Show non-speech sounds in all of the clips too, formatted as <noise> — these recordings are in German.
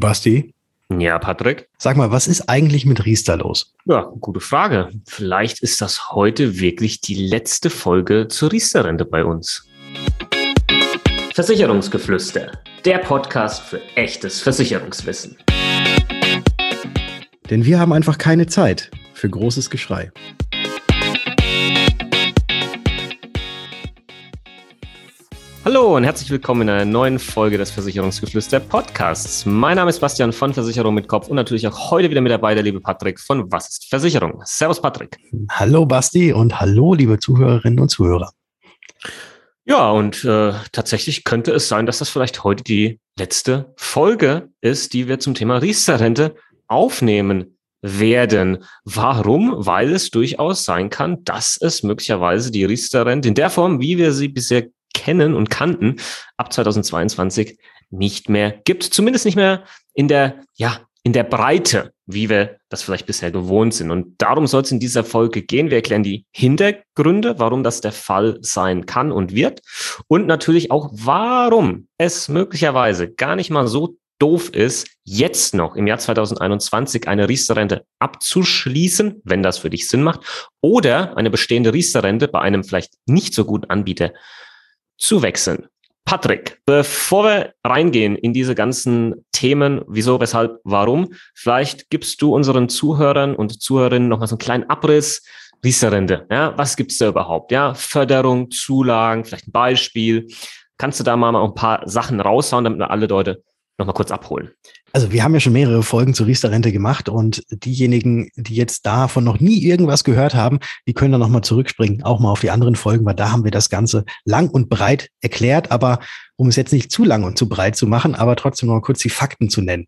Basti. Ja, Patrick. Sag mal, was ist eigentlich mit Riester los? Ja, gute Frage. Vielleicht ist das heute wirklich die letzte Folge zur Riester-Rente bei uns. Versicherungsgeflüster, der Podcast für echtes Versicherungswissen. Denn wir haben einfach keine Zeit für großes Geschrei. Hallo und herzlich willkommen in einer neuen Folge des Versicherungsgeflüster Podcasts. Mein Name ist Bastian von Versicherung mit Kopf und natürlich auch heute wieder mit dabei der liebe Patrick von Was ist Versicherung? Servus Patrick. Hallo Basti und hallo liebe Zuhörerinnen und Zuhörer. Ja, und äh, tatsächlich könnte es sein, dass das vielleicht heute die letzte Folge ist, die wir zum Thema Riester-Rente aufnehmen werden. Warum? Weil es durchaus sein kann, dass es möglicherweise die Riester-Rente in der Form, wie wir sie bisher kennen und kannten, ab 2022 nicht mehr gibt. Zumindest nicht mehr in der, ja, in der Breite, wie wir das vielleicht bisher gewohnt sind. Und darum soll es in dieser Folge gehen. Wir erklären die Hintergründe, warum das der Fall sein kann und wird. Und natürlich auch, warum es möglicherweise gar nicht mal so doof ist, jetzt noch im Jahr 2021 eine Riester-Rente abzuschließen, wenn das für dich Sinn macht, oder eine bestehende Riester-Rente bei einem vielleicht nicht so guten Anbieter zu wechseln. Patrick, bevor wir reingehen in diese ganzen Themen, wieso, weshalb, warum, vielleicht gibst du unseren Zuhörern und Zuhörerinnen nochmal so einen kleinen Abriss. Riester-Rente, ja, was gibt's da überhaupt? Ja, Förderung, Zulagen, vielleicht ein Beispiel. Kannst du da mal ein paar Sachen raushauen, damit wir alle Leute nochmal kurz abholen? Also wir haben ja schon mehrere Folgen zur Riester-Rente gemacht und diejenigen, die jetzt davon noch nie irgendwas gehört haben, die können dann nochmal zurückspringen, auch mal auf die anderen Folgen, weil da haben wir das Ganze lang und breit erklärt. Aber um es jetzt nicht zu lang und zu breit zu machen, aber trotzdem noch mal kurz die Fakten zu nennen.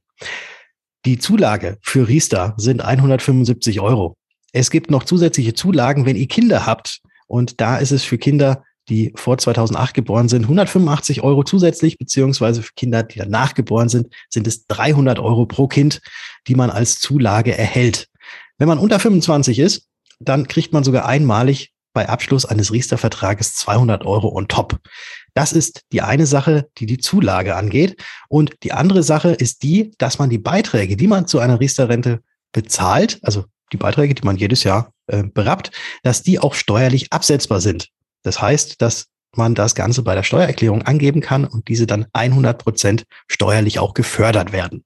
Die Zulage für Riester sind 175 Euro. Es gibt noch zusätzliche Zulagen, wenn ihr Kinder habt. Und da ist es für Kinder die vor 2008 geboren sind, 185 Euro zusätzlich, beziehungsweise für Kinder, die danach geboren sind, sind es 300 Euro pro Kind, die man als Zulage erhält. Wenn man unter 25 ist, dann kriegt man sogar einmalig bei Abschluss eines Riester-Vertrages 200 Euro on top. Das ist die eine Sache, die die Zulage angeht. Und die andere Sache ist die, dass man die Beiträge, die man zu einer Riester-Rente bezahlt, also die Beiträge, die man jedes Jahr äh, berappt, dass die auch steuerlich absetzbar sind. Das heißt, dass man das Ganze bei der Steuererklärung angeben kann und diese dann 100 Prozent steuerlich auch gefördert werden.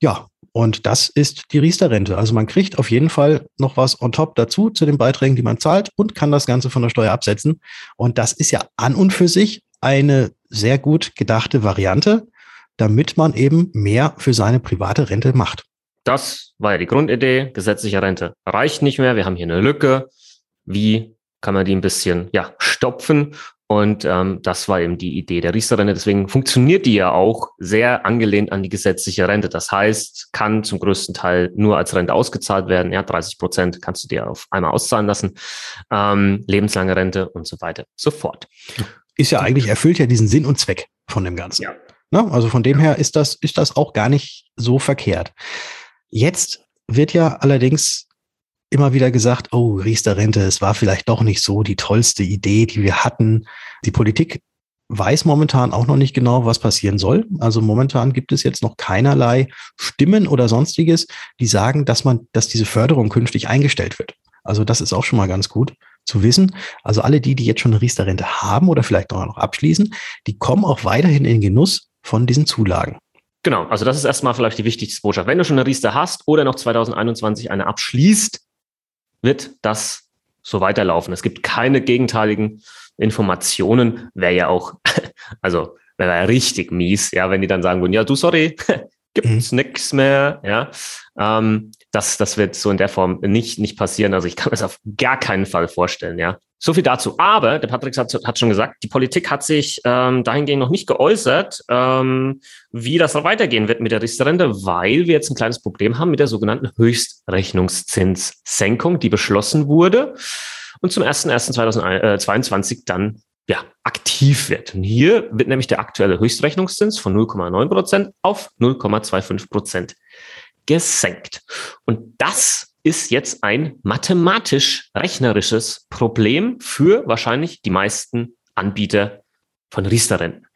Ja, und das ist die Riester-Rente. Also man kriegt auf jeden Fall noch was on top dazu zu den Beiträgen, die man zahlt und kann das Ganze von der Steuer absetzen. Und das ist ja an und für sich eine sehr gut gedachte Variante, damit man eben mehr für seine private Rente macht. Das war ja die Grundidee. Gesetzliche Rente reicht nicht mehr. Wir haben hier eine Lücke. Wie kann man die ein bisschen ja, stopfen. Und ähm, das war eben die Idee der Riester-Rente. Deswegen funktioniert die ja auch sehr angelehnt an die gesetzliche Rente. Das heißt, kann zum größten Teil nur als Rente ausgezahlt werden. Ja, 30 Prozent kannst du dir auf einmal auszahlen lassen. Ähm, lebenslange Rente und so weiter, sofort. Ist ja eigentlich, erfüllt ja diesen Sinn und Zweck von dem Ganzen. Ja. Ne? Also von dem her ist das, ist das auch gar nicht so verkehrt. Jetzt wird ja allerdings immer wieder gesagt, oh, Riester-Rente, es war vielleicht doch nicht so die tollste Idee, die wir hatten. Die Politik weiß momentan auch noch nicht genau, was passieren soll. Also momentan gibt es jetzt noch keinerlei Stimmen oder sonstiges, die sagen, dass man, dass diese Förderung künftig eingestellt wird. Also das ist auch schon mal ganz gut zu wissen. Also alle die, die jetzt schon eine Riester-Rente haben oder vielleicht auch noch abschließen, die kommen auch weiterhin in Genuss von diesen Zulagen. Genau, also das ist erstmal vielleicht die wichtigste Botschaft. Wenn du schon eine Riester hast oder noch 2021 eine abschließt, wird das so weiterlaufen. Es gibt keine gegenteiligen Informationen. Wäre ja auch, <laughs> also wäre ja richtig mies, ja, wenn die dann sagen würden, ja, du, sorry, <laughs> gibt's mhm. nichts mehr, ja. Ähm, das, das wird so in der Form nicht, nicht passieren. Also ich kann mir das auf gar keinen Fall vorstellen, ja. So viel dazu. Aber der Patrick hat, hat schon gesagt, die Politik hat sich ähm, dahingehend noch nicht geäußert, ähm, wie das weitergehen wird mit der Riester-Rente, weil wir jetzt ein kleines Problem haben mit der sogenannten Höchstrechnungszinssenkung, die beschlossen wurde und zum 01.01.2022 dann ja, aktiv wird. Und hier wird nämlich der aktuelle Höchstrechnungszins von 0,9 Prozent auf 0,25 Prozent gesenkt. Und das ist jetzt ein mathematisch-rechnerisches Problem für wahrscheinlich die meisten Anbieter von Riester-Renten.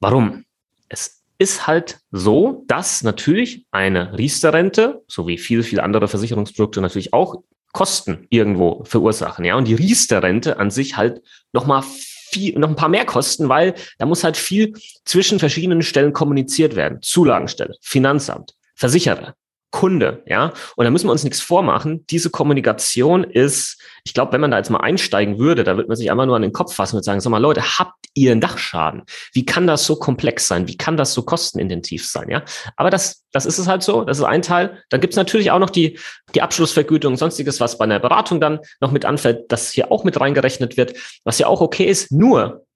Warum? Es ist halt so, dass natürlich eine Riester-Rente, so wie viele, viele andere Versicherungsprodukte natürlich auch Kosten irgendwo verursachen, ja. Und die Riester-Rente an sich halt nochmal viel, noch ein paar mehr Kosten, weil da muss halt viel zwischen verschiedenen Stellen kommuniziert werden. Zulagenstelle, Finanzamt, Versicherer, Kunde, ja. Und da müssen wir uns nichts vormachen. Diese Kommunikation ist, ich glaube, wenn man da jetzt mal einsteigen würde, da wird man sich einmal nur an den Kopf fassen und sagen, sag mal, Leute, habt ihr einen Dachschaden? Wie kann das so komplex sein? Wie kann das so kostenintensiv sein, ja? Aber das, das ist es halt so. Das ist ein Teil. Dann gibt es natürlich auch noch die, die Abschlussvergütung, sonstiges, was bei einer Beratung dann noch mit anfällt, das hier auch mit reingerechnet wird, was ja auch okay ist. Nur,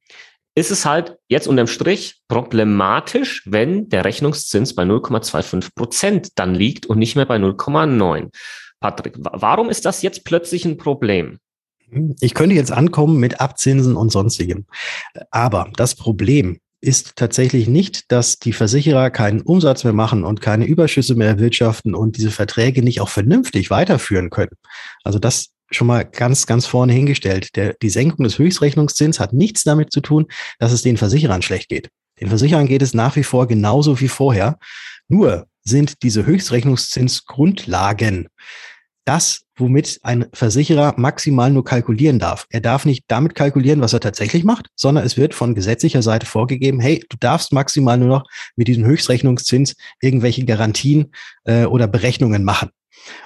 ist es halt jetzt unterm Strich problematisch, wenn der Rechnungszins bei 0,25 Prozent dann liegt und nicht mehr bei 0,9. Patrick, warum ist das jetzt plötzlich ein Problem? Ich könnte jetzt ankommen mit Abzinsen und sonstigem. Aber das Problem ist tatsächlich nicht, dass die Versicherer keinen Umsatz mehr machen und keine Überschüsse mehr erwirtschaften und diese Verträge nicht auch vernünftig weiterführen können. Also das schon mal ganz, ganz vorne hingestellt. Der, die Senkung des Höchstrechnungszins hat nichts damit zu tun, dass es den Versicherern schlecht geht. Den Versicherern geht es nach wie vor genauso wie vorher. Nur sind diese Höchstrechnungszinsgrundlagen das, womit ein Versicherer maximal nur kalkulieren darf. Er darf nicht damit kalkulieren, was er tatsächlich macht, sondern es wird von gesetzlicher Seite vorgegeben, hey, du darfst maximal nur noch mit diesem Höchstrechnungszins irgendwelche Garantien äh, oder Berechnungen machen.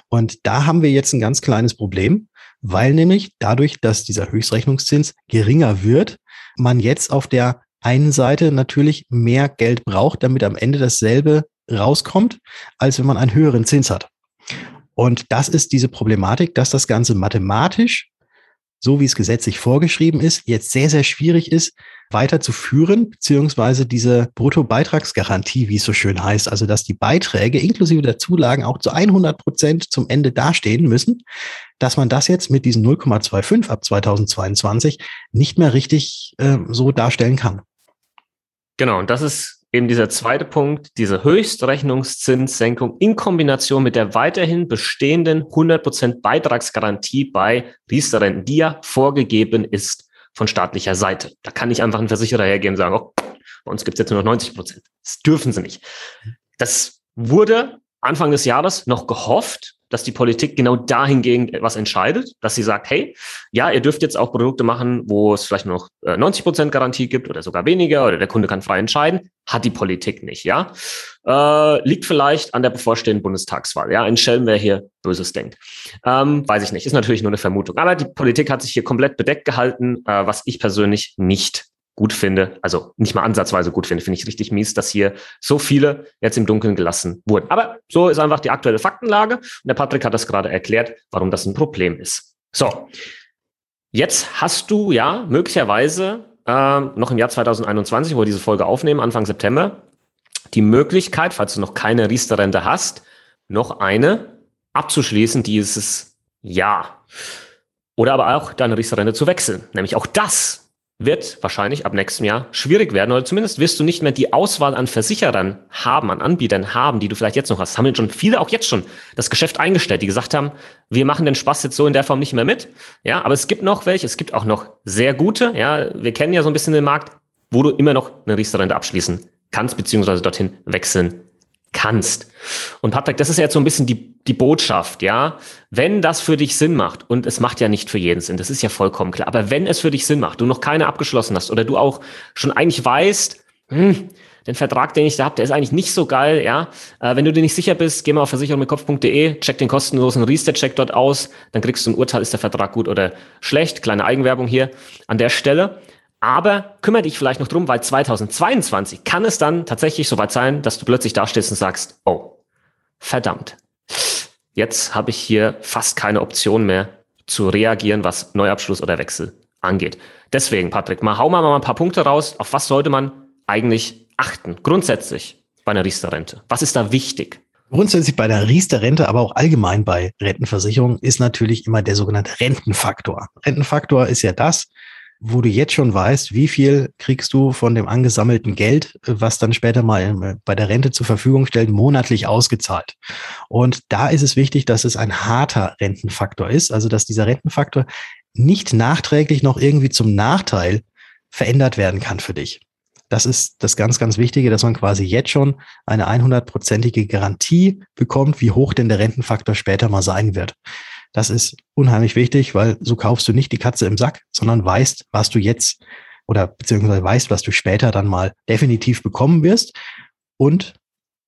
Und da haben wir jetzt ein ganz kleines Problem, weil nämlich dadurch, dass dieser Höchstrechnungszins geringer wird, man jetzt auf der einen Seite natürlich mehr Geld braucht, damit am Ende dasselbe rauskommt, als wenn man einen höheren Zins hat. Und das ist diese Problematik, dass das Ganze mathematisch, so wie es gesetzlich vorgeschrieben ist, jetzt sehr, sehr schwierig ist, weiter zu führen, beziehungsweise diese Bruttobeitragsgarantie, wie es so schön heißt, also dass die Beiträge inklusive der Zulagen auch zu 100 Prozent zum Ende dastehen müssen, dass man das jetzt mit diesen 0,25 ab 2022 nicht mehr richtig äh, so darstellen kann. Genau, und das ist eben dieser zweite Punkt, diese Höchstrechnungszinssenkung in Kombination mit der weiterhin bestehenden 100% Beitragsgarantie bei Riester-Renten, die ja vorgegeben ist von staatlicher Seite. Da kann nicht einfach ein Versicherer hergehen und sagen, oh, bei uns gibt es jetzt nur noch 90 Prozent. Das dürfen sie nicht. Das wurde Anfang des Jahres noch gehofft, dass die Politik genau dahingegen etwas entscheidet, dass sie sagt, hey, ja, ihr dürft jetzt auch Produkte machen, wo es vielleicht nur noch 90 äh, Prozent Garantie gibt oder sogar weniger oder der Kunde kann frei entscheiden. Hat die Politik nicht, ja. Äh, liegt vielleicht an der bevorstehenden Bundestagswahl, ja. Ein Schelm, wer hier Böses denkt. Ähm, weiß ich nicht, ist natürlich nur eine Vermutung. Aber die Politik hat sich hier komplett bedeckt gehalten, äh, was ich persönlich nicht gut finde, also nicht mal ansatzweise gut finde, finde ich richtig mies, dass hier so viele jetzt im Dunkeln gelassen wurden. Aber so ist einfach die aktuelle Faktenlage und der Patrick hat das gerade erklärt, warum das ein Problem ist. So, jetzt hast du ja möglicherweise äh, noch im Jahr 2021, wo wir diese Folge aufnehmen, Anfang September, die Möglichkeit, falls du noch keine Riester-Rente hast, noch eine abzuschließen dieses Jahr. Oder aber auch deine Riester-Rente zu wechseln. Nämlich auch das wird wahrscheinlich ab nächstem Jahr schwierig werden oder zumindest wirst du nicht mehr die Auswahl an Versicherern haben, an Anbietern haben, die du vielleicht jetzt noch hast. Haben schon viele auch jetzt schon das Geschäft eingestellt, die gesagt haben, wir machen den Spaß jetzt so in der Form nicht mehr mit. Ja, aber es gibt noch welche, es gibt auch noch sehr gute. Ja, wir kennen ja so ein bisschen den Markt, wo du immer noch eine Riester-Rente abschließen kannst, beziehungsweise dorthin wechseln kannst. Und Patrick, das ist ja jetzt so ein bisschen die, die Botschaft, ja. Wenn das für dich Sinn macht, und es macht ja nicht für jeden Sinn, das ist ja vollkommen klar, aber wenn es für dich Sinn macht, du noch keine abgeschlossen hast oder du auch schon eigentlich weißt, hm, den Vertrag, den ich da habe, der ist eigentlich nicht so geil, ja. Äh, wenn du dir nicht sicher bist, geh mal auf versicherungmitkopf.de, check den kostenlosen Reset-Check dort aus, dann kriegst du ein Urteil, ist der Vertrag gut oder schlecht. Kleine Eigenwerbung hier an der Stelle. Aber kümmere dich vielleicht noch drum, weil 2022 kann es dann tatsächlich soweit sein, dass du plötzlich dastehst und sagst, oh, verdammt, jetzt habe ich hier fast keine Option mehr zu reagieren, was Neuabschluss oder Wechsel angeht. Deswegen, Patrick, mal hau mal ein paar Punkte raus. Auf was sollte man eigentlich achten? Grundsätzlich bei einer Riester-Rente. Was ist da wichtig? Grundsätzlich bei der Riester-Rente, aber auch allgemein bei Rentenversicherungen ist natürlich immer der sogenannte Rentenfaktor. Rentenfaktor ist ja das, wo du jetzt schon weißt, wie viel kriegst du von dem angesammelten Geld, was dann später mal äh, bei der Rente zur Verfügung stellt, monatlich ausgezahlt. Und da ist es wichtig, dass es ein harter Rentenfaktor ist, also dass dieser Rentenfaktor nicht nachträglich noch irgendwie zum Nachteil verändert werden kann für dich. das ist das ganz, ganz Wichtige, dass man quasi jetzt schon eine 100-prozentige Garantie bekommt, wie hoch denn der Rentenfaktor später mal sein wird. Das ist unheimlich wichtig, weil so kaufst du nicht die Katze im Sack, sondern weißt, was du jetzt oder beziehungsweise weißt, was du später dann mal definitiv bekommen wirst. Und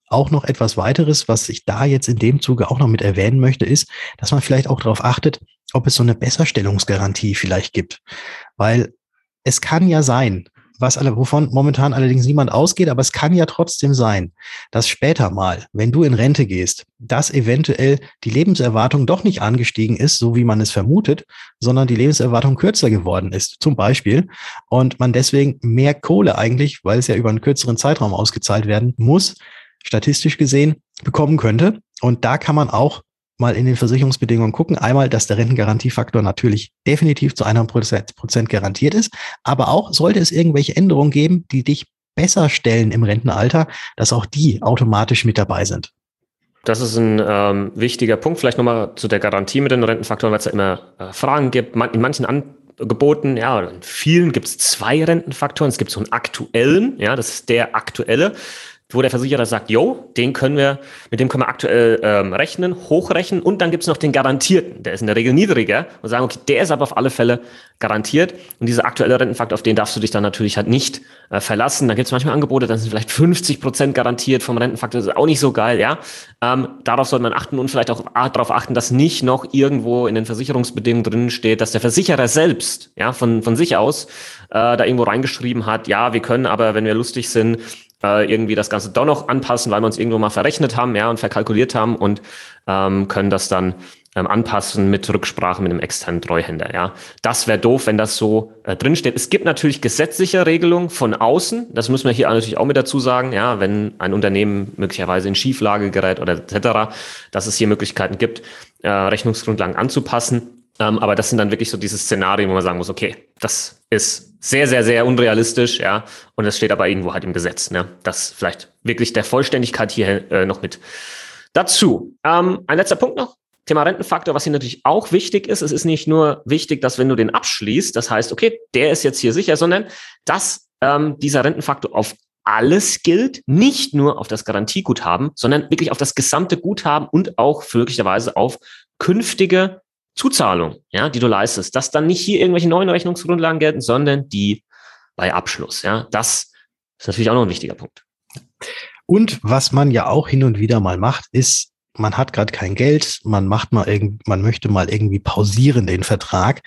auch noch etwas weiteres, was ich da jetzt in dem Zuge auch noch mit erwähnen möchte, ist, dass man vielleicht auch darauf achtet, ob es so eine Besserstellungsgarantie vielleicht gibt. Weil es kann ja sein, was alle, wovon momentan allerdings niemand ausgeht, aber es kann ja trotzdem sein, dass später mal, wenn du in Rente gehst, dass eventuell die Lebenserwartung doch nicht angestiegen ist, so wie man es vermutet, sondern die Lebenserwartung kürzer geworden ist, zum Beispiel, und man deswegen mehr Kohle eigentlich, weil es ja über einen kürzeren Zeitraum ausgezahlt werden muss, statistisch gesehen bekommen könnte. Und da kann man auch mal in den Versicherungsbedingungen gucken. Einmal, dass der Rentengarantiefaktor natürlich definitiv zu 100 Prozent garantiert ist, aber auch sollte es irgendwelche Änderungen geben, die dich besser stellen im Rentenalter, dass auch die automatisch mit dabei sind. Das ist ein ähm, wichtiger Punkt. Vielleicht nochmal zu der Garantie mit den Rentenfaktoren, weil es ja immer äh, Fragen gibt. Man, in manchen Angeboten, ja, in vielen gibt es zwei Rentenfaktoren. Es gibt so einen aktuellen, ja, das ist der aktuelle wo der Versicherer sagt, jo, den können wir, mit dem können wir aktuell ähm, rechnen, hochrechnen und dann gibt's noch den garantierten, der ist in der Regel niedriger und sagen, okay, der ist aber auf alle Fälle garantiert und dieser aktuelle Rentenfaktor, auf den darfst du dich dann natürlich halt nicht äh, verlassen. Da gibt's manchmal Angebote, dann sind vielleicht 50 Prozent garantiert vom Rentenfaktor, das ist auch nicht so geil, ja. Ähm, darauf sollte man achten und vielleicht auch darauf achten, dass nicht noch irgendwo in den Versicherungsbedingungen drin steht, dass der Versicherer selbst, ja, von, von sich aus äh, da irgendwo reingeschrieben hat, ja, wir können aber, wenn wir lustig sind, äh, irgendwie das Ganze doch noch anpassen, weil wir uns irgendwo mal verrechnet haben, ja, und verkalkuliert haben und ähm, können das dann ähm, anpassen mit Rücksprache mit einem externen Treuhänder, ja. Das wäre doof, wenn das so äh, drinsteht. Es gibt natürlich gesetzliche Regelungen von außen, das müssen wir hier natürlich auch mit dazu sagen, ja, wenn ein Unternehmen möglicherweise in Schieflage gerät oder etc., dass es hier Möglichkeiten gibt, äh, Rechnungsgrundlagen anzupassen. Ähm, aber das sind dann wirklich so diese Szenarien, wo man sagen muss, okay, das ist sehr, sehr, sehr unrealistisch, ja. Und das steht aber irgendwo halt im Gesetz, ne? Das vielleicht wirklich der Vollständigkeit hier äh, noch mit dazu. Ähm, ein letzter Punkt noch. Thema Rentenfaktor, was hier natürlich auch wichtig ist. Es ist nicht nur wichtig, dass wenn du den abschließt, das heißt, okay, der ist jetzt hier sicher, sondern dass ähm, dieser Rentenfaktor auf alles gilt, nicht nur auf das Garantieguthaben, sondern wirklich auf das gesamte Guthaben und auch möglicherweise auf künftige Zuzahlung, ja, die du leistest, dass dann nicht hier irgendwelche neuen Rechnungsgrundlagen gelten, sondern die bei Abschluss. Ja, das ist natürlich auch noch ein wichtiger Punkt. Und was man ja auch hin und wieder mal macht, ist, man hat gerade kein Geld, man macht mal irgend, man möchte mal irgendwie pausieren den Vertrag,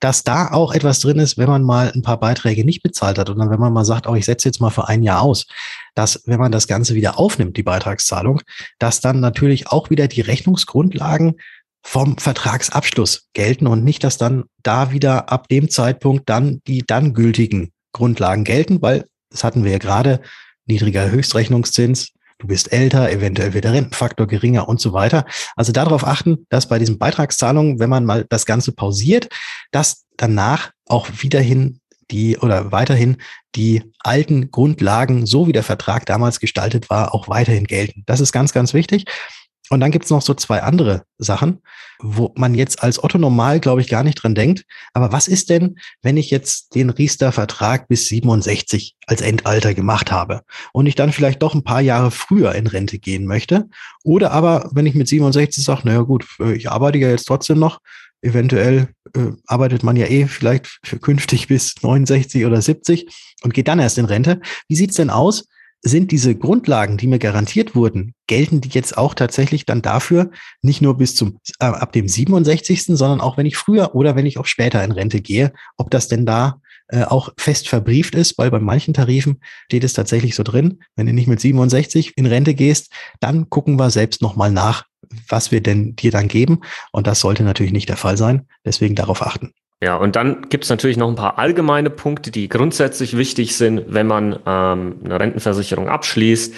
dass da auch etwas drin ist, wenn man mal ein paar Beiträge nicht bezahlt hat und dann, wenn man mal sagt, oh, ich setze jetzt mal für ein Jahr aus, dass wenn man das Ganze wieder aufnimmt, die Beitragszahlung, dass dann natürlich auch wieder die Rechnungsgrundlagen vom Vertragsabschluss gelten und nicht, dass dann da wieder ab dem Zeitpunkt dann die dann gültigen Grundlagen gelten, weil das hatten wir ja gerade, niedriger Höchstrechnungszins, du bist älter, eventuell wird der Rentenfaktor geringer und so weiter. Also darauf achten, dass bei diesen Beitragszahlungen, wenn man mal das Ganze pausiert, dass danach auch wiederhin die oder weiterhin die alten Grundlagen, so wie der Vertrag damals gestaltet war, auch weiterhin gelten. Das ist ganz, ganz wichtig. Und dann gibt's noch so zwei andere Sachen, wo man jetzt als Otto normal, glaube ich, gar nicht dran denkt. Aber was ist denn, wenn ich jetzt den Riester-Vertrag bis 67 als Endalter gemacht habe und ich dann vielleicht doch ein paar Jahre früher in Rente gehen möchte? Oder aber, wenn ich mit 67 sage, naja gut, äh, ich arbeite ja jetzt trotzdem noch, eventuell äh, arbeitet man ja eh vielleicht für künftig bis 69 oder 70 und geht dann erst in Rente. Wie sieht's denn aus, sind diese Grundlagen, die mir garantiert wurden, gelten die jetzt auch tatsächlich dann dafür, nicht nur bis zum äh, ab dem 67., sondern auch wenn ich früher oder wenn ich auch später in Rente gehe, ob das denn da äh, auch fest verbrieft ist, weil bei manchen Tarifen steht es tatsächlich so drin, wenn du nicht mit 67 in Rente gehst, dann gucken wir selbst nochmal nach, was wir denn dir dann geben. Und das sollte natürlich nicht der Fall sein. Deswegen darauf achten. Ja, und dann gibt es natürlich noch ein paar allgemeine Punkte, die grundsätzlich wichtig sind, wenn man ähm, eine Rentenversicherung abschließt.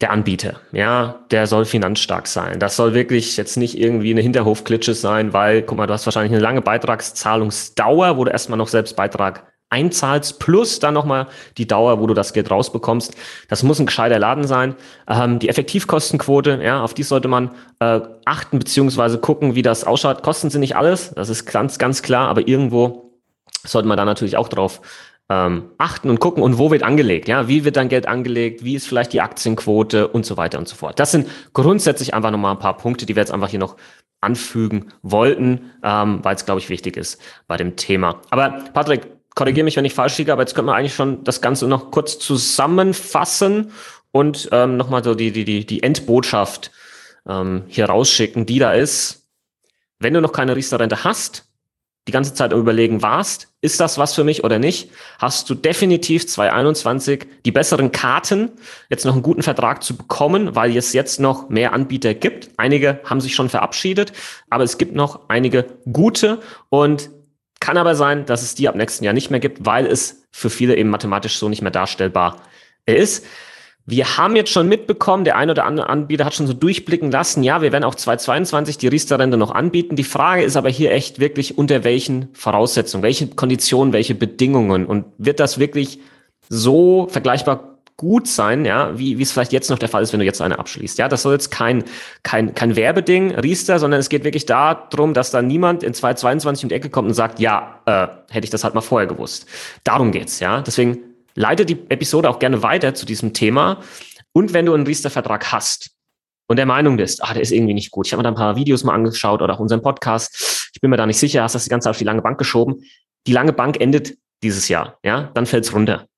Der Anbieter, ja, der soll finanzstark sein. Das soll wirklich jetzt nicht irgendwie eine Hinterhofklitsche sein, weil, guck mal, du hast wahrscheinlich eine lange Beitragszahlungsdauer, wo du erstmal noch selbst Beitrag einzahlst, plus dann nochmal die Dauer, wo du das Geld rausbekommst. Das muss ein gescheiter Laden sein. Ähm, die Effektivkostenquote, ja, auf die sollte man äh, achten, beziehungsweise gucken, wie das ausschaut. Kosten sind nicht alles, das ist ganz, ganz klar, aber irgendwo sollte man da natürlich auch drauf ähm, achten und gucken und wo wird angelegt, ja, wie wird dein Geld angelegt, wie ist vielleicht die Aktienquote und so weiter und so fort. Das sind grundsätzlich einfach nochmal ein paar Punkte, die wir jetzt einfach hier noch anfügen wollten, ähm, weil es, glaube ich, wichtig ist bei dem Thema. Aber Patrick, korrigiere mich, wenn ich falsch liege, aber jetzt können wir eigentlich schon das Ganze noch kurz zusammenfassen und ähm, nochmal so die, die, die, die Endbotschaft ähm, hier rausschicken, die da ist. Wenn du noch keine Riester-Rente hast, die ganze Zeit überlegen warst, ist das was für mich oder nicht, hast du definitiv 2021 die besseren Karten, jetzt noch einen guten Vertrag zu bekommen, weil es jetzt noch mehr Anbieter gibt. Einige haben sich schon verabschiedet, aber es gibt noch einige gute und kann aber sein, dass es die ab nächsten Jahr nicht mehr gibt, weil es für viele eben mathematisch so nicht mehr darstellbar ist. Wir haben jetzt schon mitbekommen, der ein oder andere Anbieter hat schon so durchblicken lassen, ja, wir werden auch 2022 die Riester-Rente noch anbieten. Die Frage ist aber hier echt wirklich, unter welchen Voraussetzungen, welche Konditionen, welche Bedingungen und wird das wirklich so vergleichbar gut sein, ja, wie, wie es vielleicht jetzt noch der Fall ist, wenn du jetzt eine abschließt. Ja, das soll jetzt kein, kein, kein Werbeding, Riester, sondern es geht wirklich darum, dass da niemand in 2022 um die Ecke kommt und sagt, ja, äh, hätte ich das halt mal vorher gewusst. Darum geht's, ja. Deswegen leite die Episode auch gerne weiter zu diesem Thema. Und wenn du einen Riester-Vertrag hast und der Meinung bist, ah, der ist irgendwie nicht gut, ich habe mir da ein paar Videos mal angeschaut oder auch unseren Podcast, ich bin mir da nicht sicher, hast das die ganze Zeit auf die lange Bank geschoben. Die lange Bank endet dieses Jahr, ja, dann fällt's runter.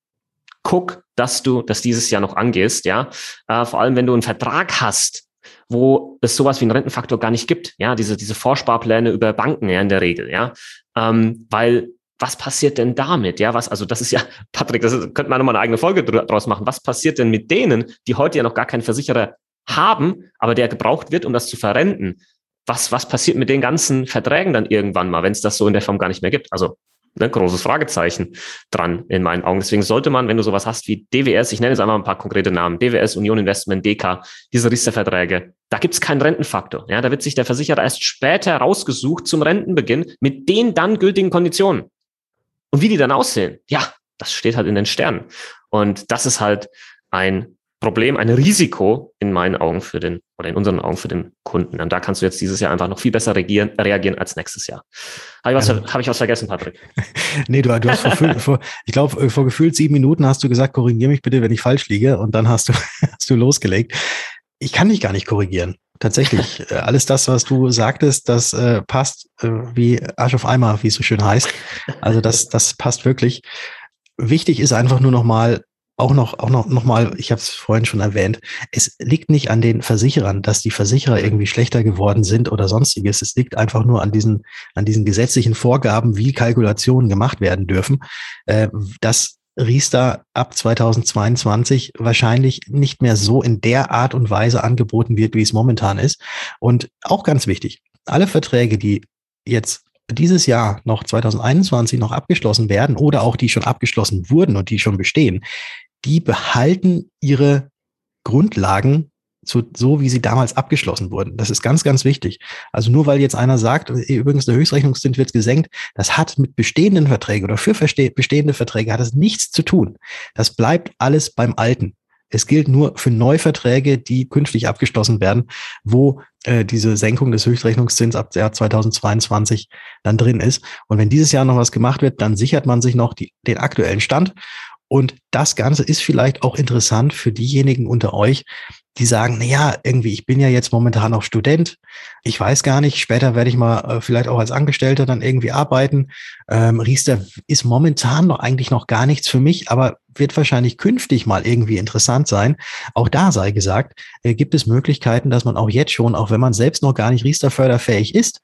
Guck, dass du das dieses Jahr noch angehst, ja. Äh, vor allem, wenn du einen Vertrag hast, wo es sowas wie einen Rentenfaktor gar nicht gibt, ja, diese, diese Vorsparpläne über Banken, ja, in der Regel, ja. Ähm, weil was passiert denn damit? Ja, was, also das ist ja, <laughs> Patrick, das ist, könnte man nochmal eine eigene Folge draus machen. Was passiert denn mit denen, die heute ja noch gar keinen Versicherer haben, aber der gebraucht wird, um das zu verrenten? Was, was passiert mit den ganzen Verträgen dann irgendwann mal, wenn es das so in der Form gar nicht mehr gibt? Also, ne, großes Fragezeichen dran in meinen Augen. Deswegen sollte man, wenn du sowas hast wie DWS, ich nenne jetzt einmal ein paar konkrete Namen, DWS, Union Investment, DK, diese Riester-Verträge, da gibt es keinen Rentenfaktor. Ja, da wird sich der Versicherer erst später rausgesucht zum Rentenbeginn mit den dann gültigen Konditionen. Und wie die dann aussehen, ja, das steht halt in den Sternen. Und das ist halt ein Problem, ein Risiko in meinen Augen für den oder in unseren Augen für den Kunden. Und da kannst du jetzt dieses Jahr einfach noch viel besser reagieren, reagieren als nächstes Jahr. Habe ich, was, ja. hab ich was vergessen, Patrick? <laughs> nee, du, du hast vor, <laughs> vor ich glaube, vor gefühlt sieben Minuten hast du gesagt, korrigiere mich bitte, wenn ich falsch liege. Und dann hast du, <laughs> hast du losgelegt. Ich kann dich gar nicht korrigieren. Tatsächlich, äh, alles das, was du sagtest, das äh, passt äh, wie Arsch auf Eimer, wie es so schön heißt. Also das, das passt wirklich. Wichtig ist einfach nur nochmal, auch noch, auch noch, noch mal, ich habe es vorhin schon erwähnt, es liegt nicht an den Versicherern, dass die Versicherer irgendwie schlechter geworden sind oder sonstiges. Es liegt einfach nur an diesen, an diesen gesetzlichen Vorgaben, wie Kalkulationen gemacht werden dürfen, äh, dass Riester ab 2022 wahrscheinlich nicht mehr so in der Art und Weise angeboten wird, wie es momentan ist. Und auch ganz wichtig, alle Verträge, die jetzt dieses Jahr noch 2021 noch abgeschlossen werden oder auch die schon abgeschlossen wurden und die schon bestehen, die behalten ihre Grundlagen so, so wie sie damals abgeschlossen wurden. Das ist ganz, ganz wichtig. Also nur weil jetzt einer sagt, übrigens der Höchstrechnungszins wird gesenkt, das hat mit bestehenden Verträgen oder für bestehende Verträge hat das nichts zu tun. Das bleibt alles beim Alten. Es gilt nur für Neuverträge, die künftig abgeschlossen werden, wo äh, diese Senkung des Höchstrechnungszins ab Jahr 2022 dann drin ist. Und wenn dieses Jahr noch was gemacht wird, dann sichert man sich noch die, den aktuellen Stand. Und das Ganze ist vielleicht auch interessant für diejenigen unter euch, die sagen, na ja, irgendwie, ich bin ja jetzt momentan noch Student. Ich weiß gar nicht, später werde ich mal äh, vielleicht auch als Angestellter dann irgendwie arbeiten. Ähm, Riester ist momentan noch eigentlich noch gar nichts für mich, aber wird wahrscheinlich künftig mal irgendwie interessant sein. Auch da sei gesagt, äh, gibt es Möglichkeiten, dass man auch jetzt schon, auch wenn man selbst noch gar nicht Riester förderfähig ist,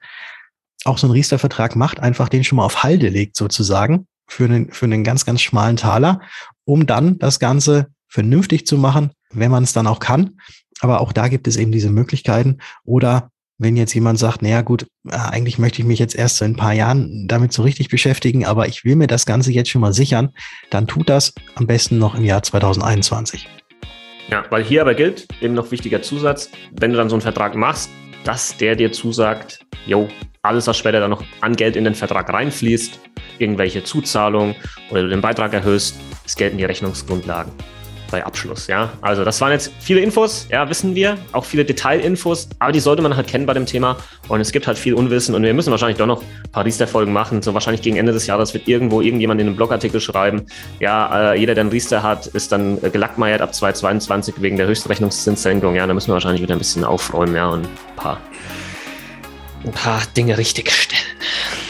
auch so einen Riester-Vertrag macht, einfach den schon mal auf Halde legt sozusagen für einen, für einen ganz, ganz schmalen Taler, um dann das Ganze vernünftig zu machen, wenn man es dann auch kann. Aber auch da gibt es eben diese Möglichkeiten. Oder wenn jetzt jemand sagt, naja gut, äh, eigentlich möchte ich mich jetzt erst so in ein paar Jahren damit so richtig beschäftigen, aber ich will mir das Ganze jetzt schon mal sichern, dann tut das am besten noch im Jahr 2021. Ja, weil hier aber gilt, eben noch wichtiger Zusatz, wenn du dann so einen Vertrag machst, dass der dir zusagt, jo, alles, was später dann noch an Geld in den Vertrag reinfließt, irgendwelche Zuzahlungen oder du den Beitrag erhöhst, es gelten die Rechnungsgrundlagen. bei Abschluss. Ja, also das waren jetzt viele Infos, ja, wissen wir, auch viele Detailinfos, aber die sollte man halt kennen bei dem Thema. Und es gibt halt viel Unwissen und wir müssen wahrscheinlich doch noch ein paar Riester-Folgen machen. So wahrscheinlich gegen Ende des Jahres wird irgendwo irgendjemand in einem Blogartikel schreiben, ja, äh, jeder, der einen Riester hat, ist dann äh, gelackmeiert ab 2022 wegen der Höchstrechnungszinssenkung. Ja, da müssen wir wahrscheinlich wieder ein bisschen aufräumen, ja, und ein paar, ein paar Dinge richtig stellen.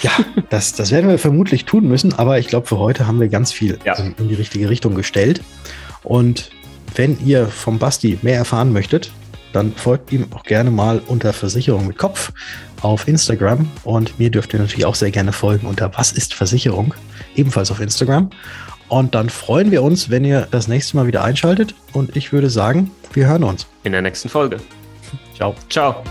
Ja, das, das werden wir vermutlich tun müssen, aber ich glaube, für heute haben wir ganz viel ja. in, in die richtige Richtung gestellt. Und wenn ihr vom Basti mehr erfahren möchtet, dann folgt ihm auch gerne mal unter Versicherung mit Kopf auf Instagram. Und mir dürft ihr natürlich auch sehr gerne folgen unter Was ist Versicherung? Ebenfalls auf Instagram. Und dann freuen wir uns, wenn ihr das nächste Mal wieder einschaltet. Und ich würde sagen, wir hören uns. In der nächsten Folge. Ciao. Ciao.